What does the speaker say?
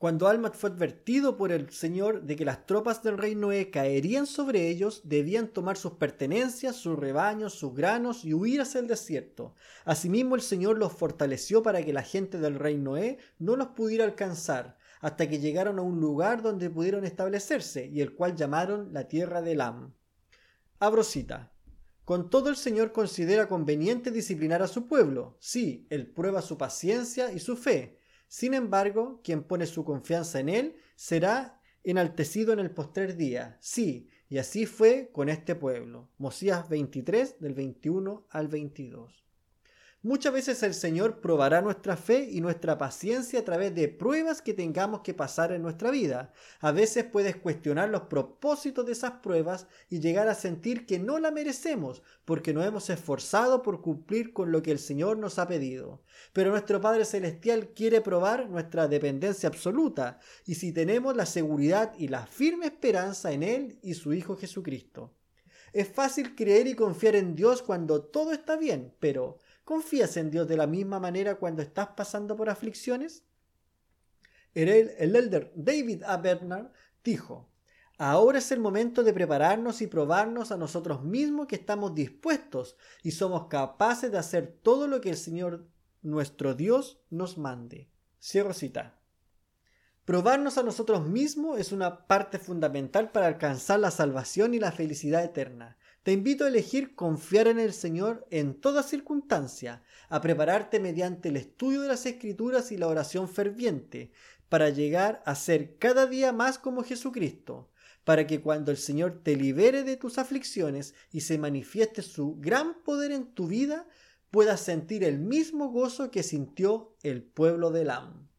Cuando Almat fue advertido por el Señor de que las tropas del rey Noé caerían sobre ellos, debían tomar sus pertenencias, sus rebaños, sus granos y huir hacia el desierto. Asimismo el Señor los fortaleció para que la gente del rey Noé no los pudiera alcanzar, hasta que llegaron a un lugar donde pudieron establecerse, y el cual llamaron la tierra de Elam. Abrosita. Con todo el Señor considera conveniente disciplinar a su pueblo. Sí, él prueba su paciencia y su fe, sin embargo, quien pone su confianza en Él será enaltecido en el postrer día. Sí, y así fue con este pueblo. Mosías 23 del 21 al 22. Muchas veces el Señor probará nuestra fe y nuestra paciencia a través de pruebas que tengamos que pasar en nuestra vida. A veces puedes cuestionar los propósitos de esas pruebas y llegar a sentir que no la merecemos porque nos hemos esforzado por cumplir con lo que el Señor nos ha pedido. Pero nuestro Padre Celestial quiere probar nuestra dependencia absoluta y si tenemos la seguridad y la firme esperanza en Él y su Hijo Jesucristo. Es fácil creer y confiar en Dios cuando todo está bien, pero ¿Confías en Dios de la misma manera cuando estás pasando por aflicciones? El, el elder David A. Bernard dijo, Ahora es el momento de prepararnos y probarnos a nosotros mismos que estamos dispuestos y somos capaces de hacer todo lo que el Señor nuestro Dios nos mande. Cierro cita. Probarnos a nosotros mismos es una parte fundamental para alcanzar la salvación y la felicidad eterna. Te invito a elegir confiar en el Señor en toda circunstancia, a prepararte mediante el estudio de las Escrituras y la oración ferviente, para llegar a ser cada día más como Jesucristo, para que cuando el Señor te libere de tus aflicciones y se manifieste su gran poder en tu vida, puedas sentir el mismo gozo que sintió el pueblo de Lam.